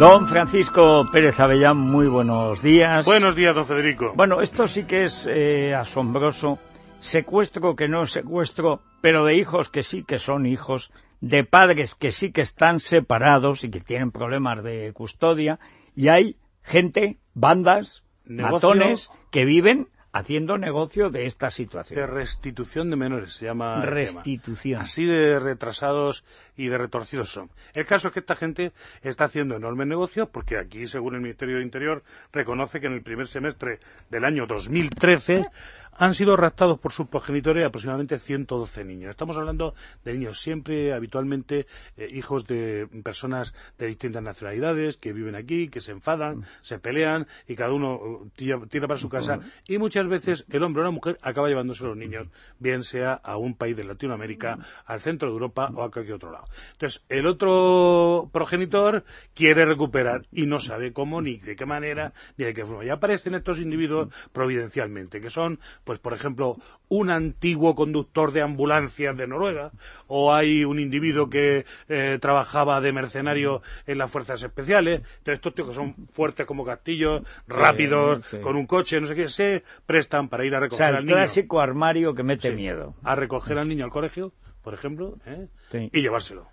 Don Francisco Pérez Avellán, muy buenos días. Buenos días, don Federico. Bueno, esto sí que es eh, asombroso. Secuestro que no es secuestro, pero de hijos que sí que son hijos, de padres que sí que están separados y que tienen problemas de custodia, y hay gente, bandas, matones, que viven haciendo negocio de esta situación. De restitución de menores, se llama. Restitución. Así de retrasados y de retorcidos son. El caso es que esta gente está haciendo enorme negocio porque aquí, según el Ministerio de Interior, reconoce que en el primer semestre del año 2013 han sido raptados por sus progenitores aproximadamente 112 niños. Estamos hablando de niños siempre, habitualmente, eh, hijos de personas de distintas nacionalidades que viven aquí, que se enfadan, mm. se pelean y cada uno uh, tira, para su casa. Y muchas veces el hombre o la mujer acaba llevándose a los niños, bien sea a un país de Latinoamérica, mm. al centro de Europa o a cualquier otro lado. Entonces, el otro progenitor quiere recuperar y no sabe cómo, ni de qué manera, ni de qué forma. Y aparecen estos individuos providencialmente, que son pues por ejemplo, un antiguo conductor de ambulancias de Noruega, o hay un individuo que eh, trabajaba de mercenario en las fuerzas especiales, entonces estos tíos que son fuertes como castillos, rápidos, con un coche, no sé qué, se prestan para ir a recoger al niño. el clásico armario que mete miedo. A recoger al niño al colegio, por ejemplo, ¿eh? y llevárselo.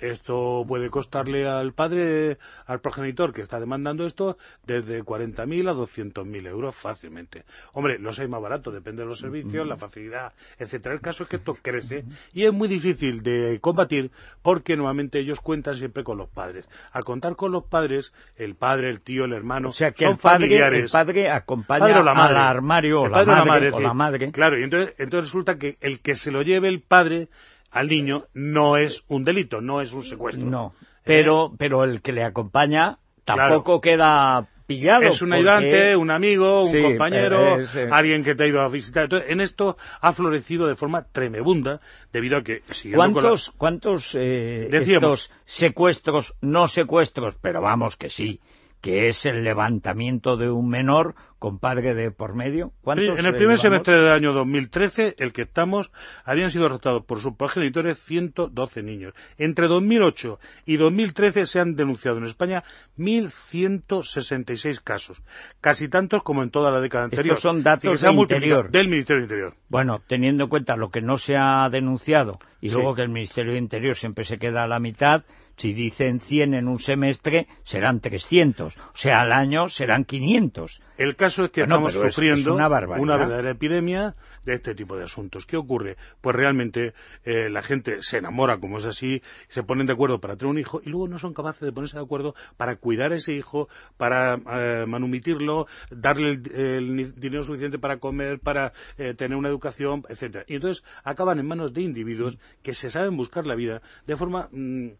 Esto puede costarle al padre, al progenitor que está demandando esto, desde 40.000 a 200.000 euros fácilmente. Hombre, los hay más baratos, depende de los servicios, la facilidad, etcétera. El caso es que esto crece y es muy difícil de combatir porque nuevamente ellos cuentan siempre con los padres. Al contar con los padres, el padre, el tío, el hermano, o sea, que son el padre, familiares. El padre acompaña al armario o la, madre, o la madre. Claro, y entonces, entonces resulta que el que se lo lleve el padre al niño no es un delito, no es un secuestro. No, pero, ¿Eh? pero el que le acompaña tampoco queda pillado. Es un ayudante, un amigo, un compañero, alguien que te ha ido a visitar. Entonces, en esto ha florecido de forma tremebunda debido a que... ¿Cuántos, cuántos eh, estos secuestros, no secuestros, pero vamos que sí, que es el levantamiento de un menor con padre de por medio. en el primer semestre del año 2013, el que estamos, habían sido arrestados por sus progenitores 112 niños. Entre 2008 y 2013 se han denunciado en España 1.166 casos, casi tantos como en toda la década anterior. Estos son datos del Interior. del Ministerio del Interior. Bueno, teniendo en cuenta lo que no se ha denunciado y luego que el Ministerio del Interior siempre se queda a la mitad, si dicen 100 en un semestre, serán 300. O sea, al año serán 500. El caso es que estamos sufriendo una, verdadera epidemia de este tipo de asuntos. ¿Qué ocurre? Pues realmente eh, la gente se enamora, como es así, se ponen de acuerdo para tener un hijo y luego no son capaces de ponerse de acuerdo para cuidar a ese hijo, para eh, manumitirlo, darle el, dinero suficiente para comer, para eh, tener una educación, etcétera. Y entonces acaban en manos de individuos que se saben buscar la vida de forma... Mm,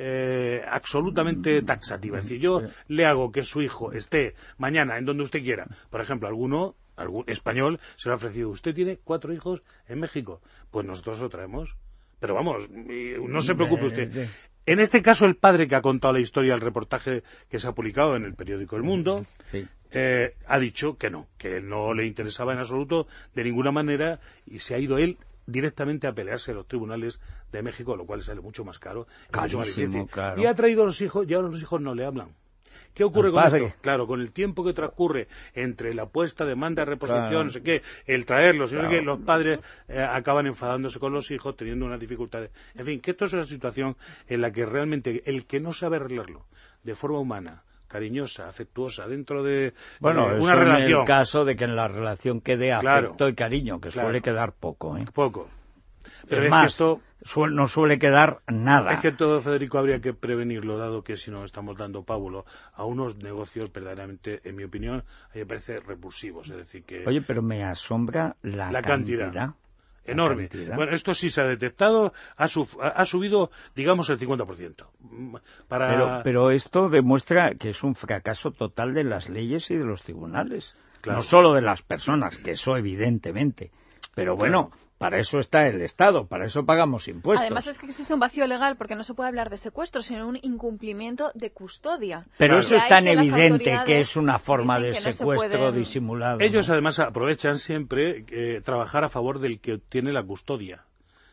eh, absolutamente taxativa. Es decir, yo le hago que su hijo esté mañana en donde usted quiera. Por ejemplo, alguno, algún español, se le ha ofrecido, usted tiene cuatro hijos en México. Pues nosotros lo traemos. Pero vamos, no se preocupe usted. En este caso, el padre que ha contado la historia del reportaje que se ha publicado en el periódico El Mundo, eh, ha dicho que no, que no le interesaba en absoluto de ninguna manera y se ha ido él directamente a pelearse en los tribunales de México, lo cual sale mucho más caro y mucho más difícil. Y ha traído a los hijos y ahora los hijos no le hablan. ¿Qué ocurre con esto? Claro, con el tiempo que transcurre entre la puesta, demanda, reposición, no sé qué, el traerlos, no sé qué, los padres eh, acaban enfadándose con los hijos, teniendo unas dificultades. En fin, que esto es una situación en la que realmente el que no sabe arreglarlo de forma humana, cariñosa, afectuosa, dentro de bueno, una relación. en el caso de que en la relación quede afecto y cariño, que suele quedar poco. ¿eh? Poco. Pero es, más, esto, no suele quedar nada. Es que todo, Federico, habría que prevenirlo, dado que si no estamos dando pábulo a unos negocios verdaderamente, en mi opinión, a mí me parece repulsivos. Es decir, que... Oye, pero me asombra la, cantidad enorme. Bueno, esto sí se ha detectado, ha, subido, digamos, el 50%. Para... Pero, pero esto demuestra que es un fracaso total de las leyes y de los tribunales. No solo de las personas, que eso evidentemente. Pero bueno, para eso está el Estado, para eso pagamos impuestos. Además es que existe un vacío legal porque no se puede hablar de secuestro, sino un incumplimiento de custodia. Pero eso es tan evidente que es una forma de secuestro disimulado. Ellos además aprovechan siempre eh, trabajar a favor del que obtiene la custodia.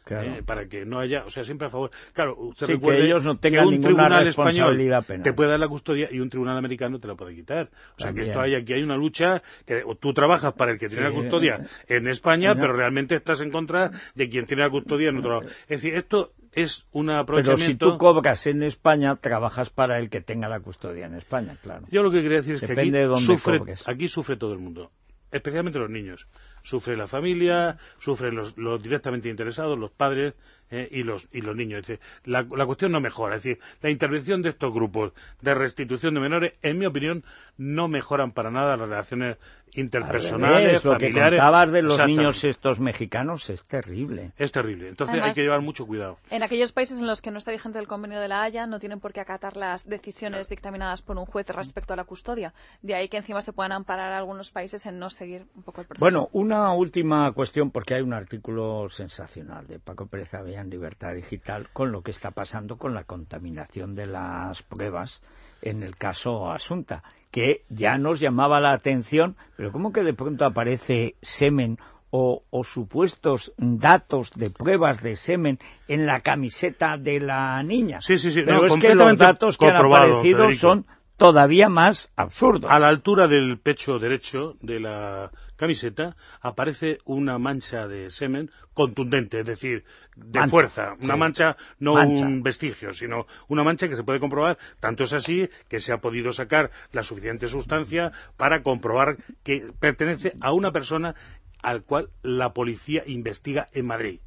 Eh, para que no haya, o sea, siempre a favor. Claro, usted recuerde que ellos no tengan un tribunal español te puede dar la custodia y un tribunal americano te la puede quitar. O sea, que esto hay, aquí hay una lucha que tú trabajas para el que tiene la custodia en España, pero realmente estás en contra de quien tiene la custodia en otro lado. Es decir, esto es un aprovechamiento... Pero si tú cobras en España, trabajas para el que tenga la custodia en España, claro. Yo lo que quería decir es que aquí sufre, aquí sufre todo el mundo, especialmente los niños sufre la familia, sufren los, directamente interesados, los padres eh, y, los, y los niños. la, la, cuestión no mejora. Es decir, la intervención de estos grupos de restitución de menores, en mi opinión, no mejoran para nada las relaciones interpersonales, familiares. Lo que de los niños estos mexicanos es terrible. Es terrible. Entonces hay que llevar mucho cuidado. En aquellos países en los que no está vigente el convenio de la Haya, no tienen por qué acatar las decisiones dictaminadas por un juez respecto a la custodia. De ahí que encima se puedan amparar algunos países en no seguir un poco el proceso. Bueno, una última cuestión, porque hay un artículo sensacional de Paco Pérez Avella en Libertad Digital con lo que está pasando con la contaminación de las pruebas en el caso Asunta, que ya nos llamaba la atención, pero ¿cómo que de pronto aparece semen o, supuestos datos de pruebas de semen en la camiseta de la niña? Sí, sí, sí. Pero es que los datos que han aparecido son todavía más absurdos. A la altura del pecho derecho de la camiseta aparece una mancha de semen contundente, es decir, de fuerza, una mancha, no un vestigio, sino una mancha que se puede comprobar, tanto es así que se ha podido sacar la suficiente sustancia para comprobar que pertenece a una persona al cual la policía investiga en Madrid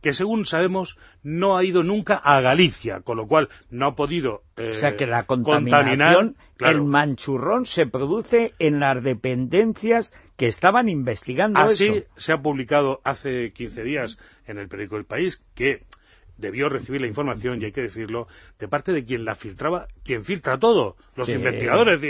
que según sabemos no ha ido nunca a Galicia, con lo cual no ha podido eh, o sea que la contaminación, el manchurrón se produce en las dependencias que estaban investigando Así se ha publicado hace 15 días en el periódico El País que debió recibir la información, y hay que decirlo, de parte de quien la filtraba, quien filtra todo, los investigadores.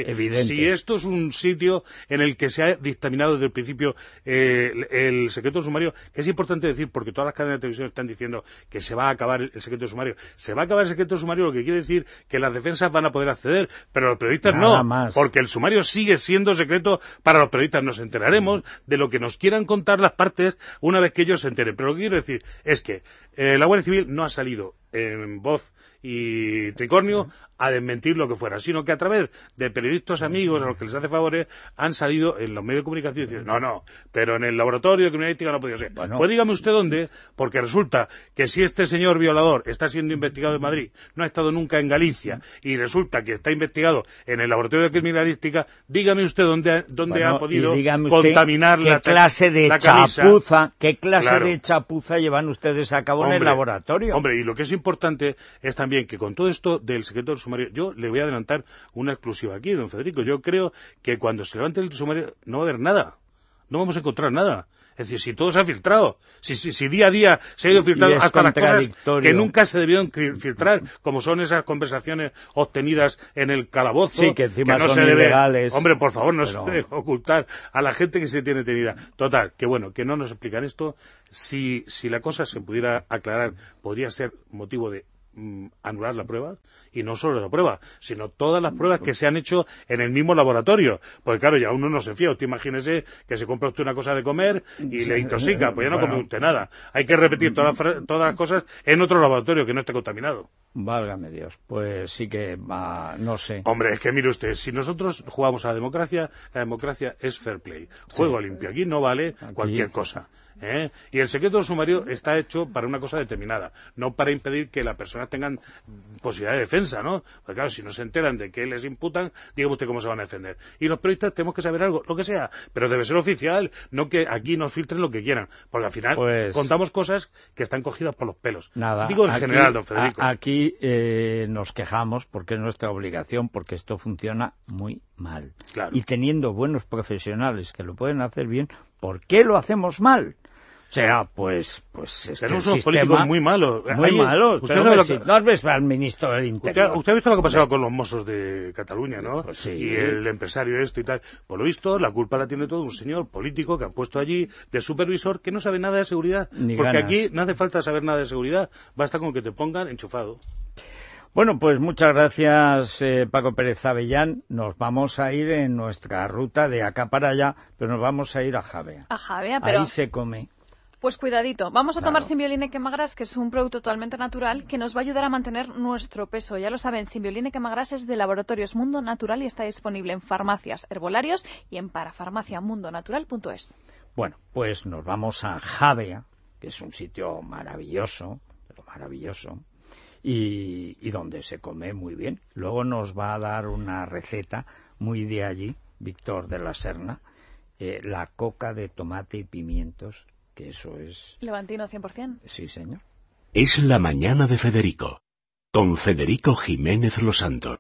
si esto es un sitio en el que se ha dictaminado desde el principio eh, el, secreto sumario, que es importante decir, porque todas las cadenas de televisión están diciendo que se va a acabar el, secreto sumario. Se va a acabar el secreto sumario, lo que quiere decir que las defensas van a poder acceder, pero los periodistas no, porque el sumario sigue siendo secreto para los periodistas. Nos enteraremos de lo que nos quieran contar las partes una vez que ellos se enteren. Pero lo que quiero decir es que eh, la Guardia Civil no ha salido en voz y tricornio a desmentir lo que fuera, sino que a través de periodistas amigos a los que les hace favores han salido en los medios de comunicación diciendo, no, no, pero en el laboratorio de criminalística no ha podido ser. Pues dígame usted dónde, porque resulta que si este señor violador está siendo investigado en Madrid, no ha estado nunca en Galicia, y resulta que está investigado en el laboratorio de criminalística, dígame usted dónde, dónde ha podido contaminar qué clase de chapuza, qué clase de chapuza llevan ustedes a cabo en el laboratorio. Hombre, y lo que es importante es también que con todo esto del secreto del sumario, yo le voy a adelantar una exclusiva aquí, don Federico. Yo creo que cuando se levante el sumario no va a haber nada. No vamos a encontrar nada. Es decir, si todo se ha filtrado, si, si, día a día se ha ido filtrando hasta las cosas que nunca se debieron filtrar, como son esas conversaciones obtenidas en el calabozo, que, no se debe, hombre, por favor, no se debe ocultar a la gente que se tiene tenida. Total, que bueno, que no nos explican esto. Si, si la cosa se pudiera aclarar, podría ser motivo de anular la prueba y no solo la prueba, sino todas las pruebas que se han hecho en el mismo laboratorio. Porque claro, ya uno no se fía. Usted imagínese que se compra usted una cosa de comer y le intoxica, pues ya no come usted nada. Hay que repetir todas las, todas las cosas en otro laboratorio que no esté contaminado. Válgame Dios, pues sí que va, no sé. Hombre, es que mire usted, si nosotros jugamos a la democracia, la democracia es fair play. Juego limpio. Aquí no vale cualquier cosa. ¿Eh? Y el secreto sumario está hecho para una cosa determinada, no para impedir que las personas tengan posibilidad de defensa, ¿no? Porque claro, si no se enteran de que les imputan, dígame usted cómo se van a defender. Y los periodistas tenemos que saber algo, lo que sea, pero debe ser oficial, no que aquí nos filtren lo que quieran, porque al final pues contamos cosas que están cogidas por los pelos. Nada. Digo en general, don Federico. aquí eh, nos quejamos porque es nuestra obligación, porque esto funciona muy mal. Y teniendo buenos profesionales que lo pueden hacer bien, ¿por qué lo hacemos mal? O sea, pues, pues es Tenemos unos políticos muy malos. Muy malos. ¿Usted sabe lo que... no al ministro del Interior. Usted, ha visto lo que pasaba con los mozos de Cataluña, ¿no? Pues sí. Y el empresario esto y tal. Por lo visto, la culpa la tiene todo un señor político que han puesto allí de supervisor que no sabe nada de seguridad. porque aquí no hace falta saber nada de seguridad. Basta con que te pongan enchufado. Bueno, pues muchas gracias eh, Paco Pérez Avellán. Nos vamos a ir en nuestra ruta de acá para allá, pero nos vamos a ir a Javea. A Javea, pero... Ahí se come. Pues cuidadito, vamos a tomar Simbioline Quemagras, que es un producto totalmente natural que nos va a ayudar a mantener nuestro peso. Ya lo saben, Simbioline Quemagras es de Laboratorios Mundo Natural y está disponible en farmacias, herbolarios y en parafarmaciamundonatural.es. Bueno, pues nos vamos a Javea, que es un sitio maravilloso, pero maravilloso, y, donde se come muy bien. Luego nos va a dar una receta muy de allí, Víctor de la Serna, eh, la coca de tomate y pimientos, que eso es... Levantino 100%. Sí, señor. Es la mañana de Federico, con Federico Jiménez Los Santos.